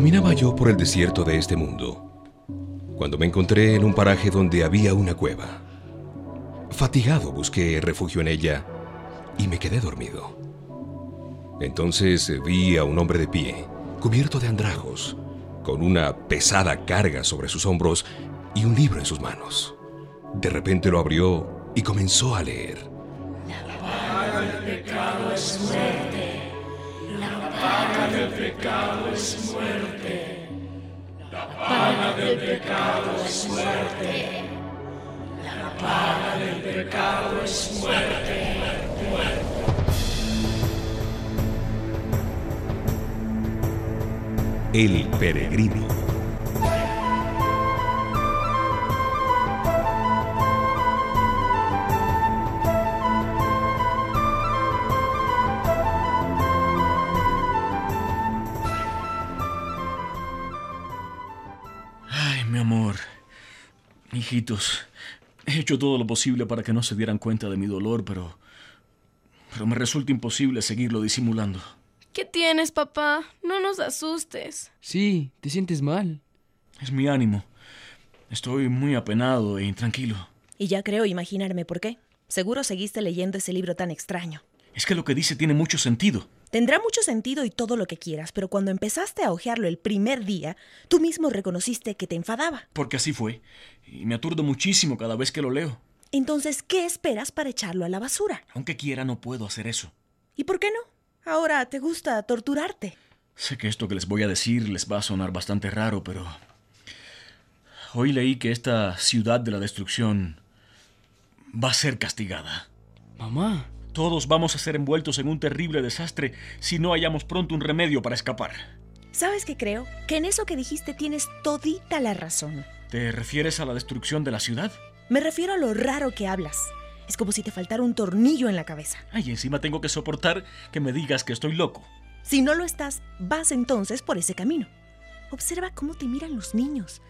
Caminaba yo por el desierto de este mundo, cuando me encontré en un paraje donde había una cueva. Fatigado busqué refugio en ella y me quedé dormido. Entonces vi a un hombre de pie, cubierto de andrajos, con una pesada carga sobre sus hombros y un libro en sus manos. De repente lo abrió y comenzó a leer. La paga del pecado es muerte. La del pecado es muerte. Del pecado es muerte. La paga del pecado es muerte. El peregrino. Hijitos, he hecho todo lo posible para que no se dieran cuenta de mi dolor, pero. Pero me resulta imposible seguirlo disimulando. ¿Qué tienes, papá? No nos asustes. Sí, te sientes mal. Es mi ánimo. Estoy muy apenado e intranquilo. Y ya creo imaginarme por qué. Seguro seguiste leyendo ese libro tan extraño. Es que lo que dice tiene mucho sentido. Tendrá mucho sentido y todo lo que quieras, pero cuando empezaste a hojearlo el primer día, tú mismo reconociste que te enfadaba. Porque así fue. Y me aturdo muchísimo cada vez que lo leo. Entonces, ¿qué esperas para echarlo a la basura? Aunque quiera, no puedo hacer eso. ¿Y por qué no? Ahora te gusta torturarte. Sé que esto que les voy a decir les va a sonar bastante raro, pero... Hoy leí que esta ciudad de la destrucción va a ser castigada. Mamá. Todos vamos a ser envueltos en un terrible desastre si no hallamos pronto un remedio para escapar. ¿Sabes qué creo? Que en eso que dijiste tienes todita la razón. ¿Te refieres a la destrucción de la ciudad? Me refiero a lo raro que hablas. Es como si te faltara un tornillo en la cabeza. Ay, encima tengo que soportar que me digas que estoy loco. Si no lo estás, vas entonces por ese camino. Observa cómo te miran los niños.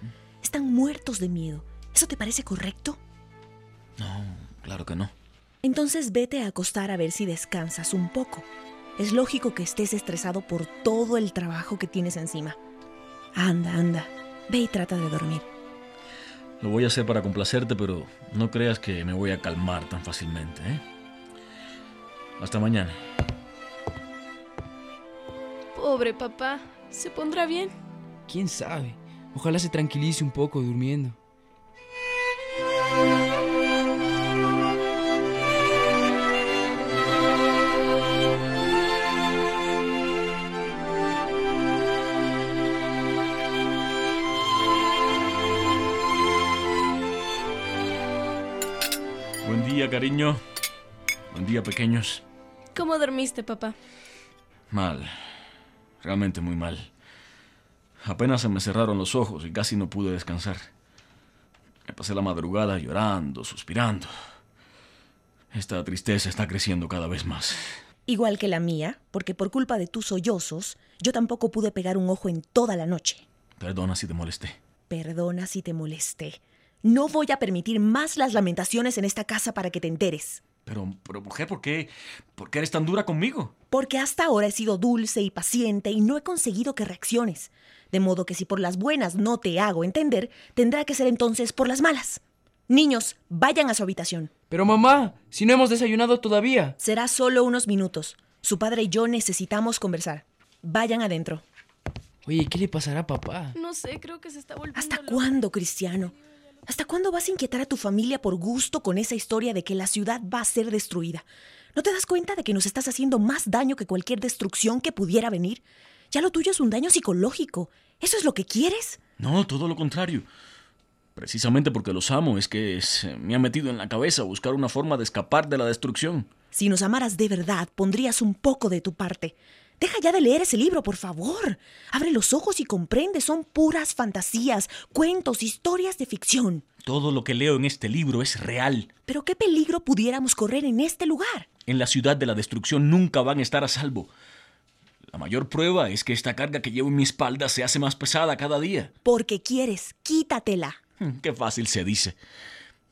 Están muertos de miedo. ¿Eso te parece correcto? No, claro que no. Entonces vete a acostar a ver si descansas un poco. Es lógico que estés estresado por todo el trabajo que tienes encima. Anda, anda. Ve y trata de dormir. Lo voy a hacer para complacerte, pero no creas que me voy a calmar tan fácilmente, ¿eh? Hasta mañana. Pobre papá. ¿Se pondrá bien? ¿Quién sabe? Ojalá se tranquilice un poco durmiendo. Cariño. Buen día, pequeños. ¿Cómo dormiste, papá? Mal. Realmente muy mal. Apenas se me cerraron los ojos y casi no pude descansar. Me pasé la madrugada llorando, suspirando. Esta tristeza está creciendo cada vez más. Igual que la mía, porque por culpa de tus sollozos, yo tampoco pude pegar un ojo en toda la noche. Perdona si te molesté. Perdona si te molesté. No voy a permitir más las lamentaciones en esta casa para que te enteres. Pero, pero mujer, ¿por qué? ¿Por qué eres tan dura conmigo? Porque hasta ahora he sido dulce y paciente y no he conseguido que reacciones. De modo que si por las buenas no te hago entender, tendrá que ser entonces por las malas. Niños, vayan a su habitación. Pero mamá, si no hemos desayunado todavía. Será solo unos minutos. Su padre y yo necesitamos conversar. Vayan adentro. Oye, ¿qué le pasará a papá? No sé, creo que se está volviendo. ¿Hasta loco. cuándo, Cristiano? ¿Hasta cuándo vas a inquietar a tu familia por gusto con esa historia de que la ciudad va a ser destruida? ¿No te das cuenta de que nos estás haciendo más daño que cualquier destrucción que pudiera venir? Ya lo tuyo es un daño psicológico. ¿Eso es lo que quieres? No, todo lo contrario. Precisamente porque los amo es que se me ha metido en la cabeza buscar una forma de escapar de la destrucción. Si nos amaras de verdad, pondrías un poco de tu parte. Deja ya de leer ese libro, por favor. Abre los ojos y comprende, son puras fantasías, cuentos, historias de ficción. Todo lo que leo en este libro es real. Pero ¿qué peligro pudiéramos correr en este lugar? En la ciudad de la destrucción nunca van a estar a salvo. La mayor prueba es que esta carga que llevo en mi espalda se hace más pesada cada día. Porque quieres, quítatela. Hmm, Qué fácil se dice.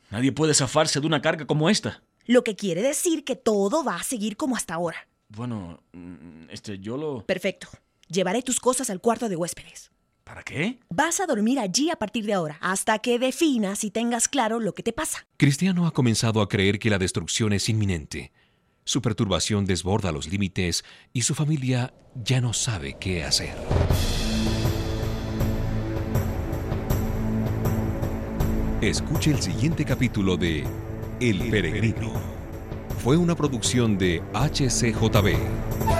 Nadie puede zafarse de una carga como esta. Lo que quiere decir que todo va a seguir como hasta ahora. Bueno, mm, este, yo lo... Perfecto. Llevaré tus cosas al cuarto de huéspedes. ¿Para qué? Vas a dormir allí a partir de ahora, hasta que definas y tengas claro lo que te pasa. Cristiano ha comenzado a creer que la destrucción es inminente. Su perturbación desborda los límites y su familia ya no sabe qué hacer. Escuche el siguiente capítulo de El Peregrino fue una producción de HCJB.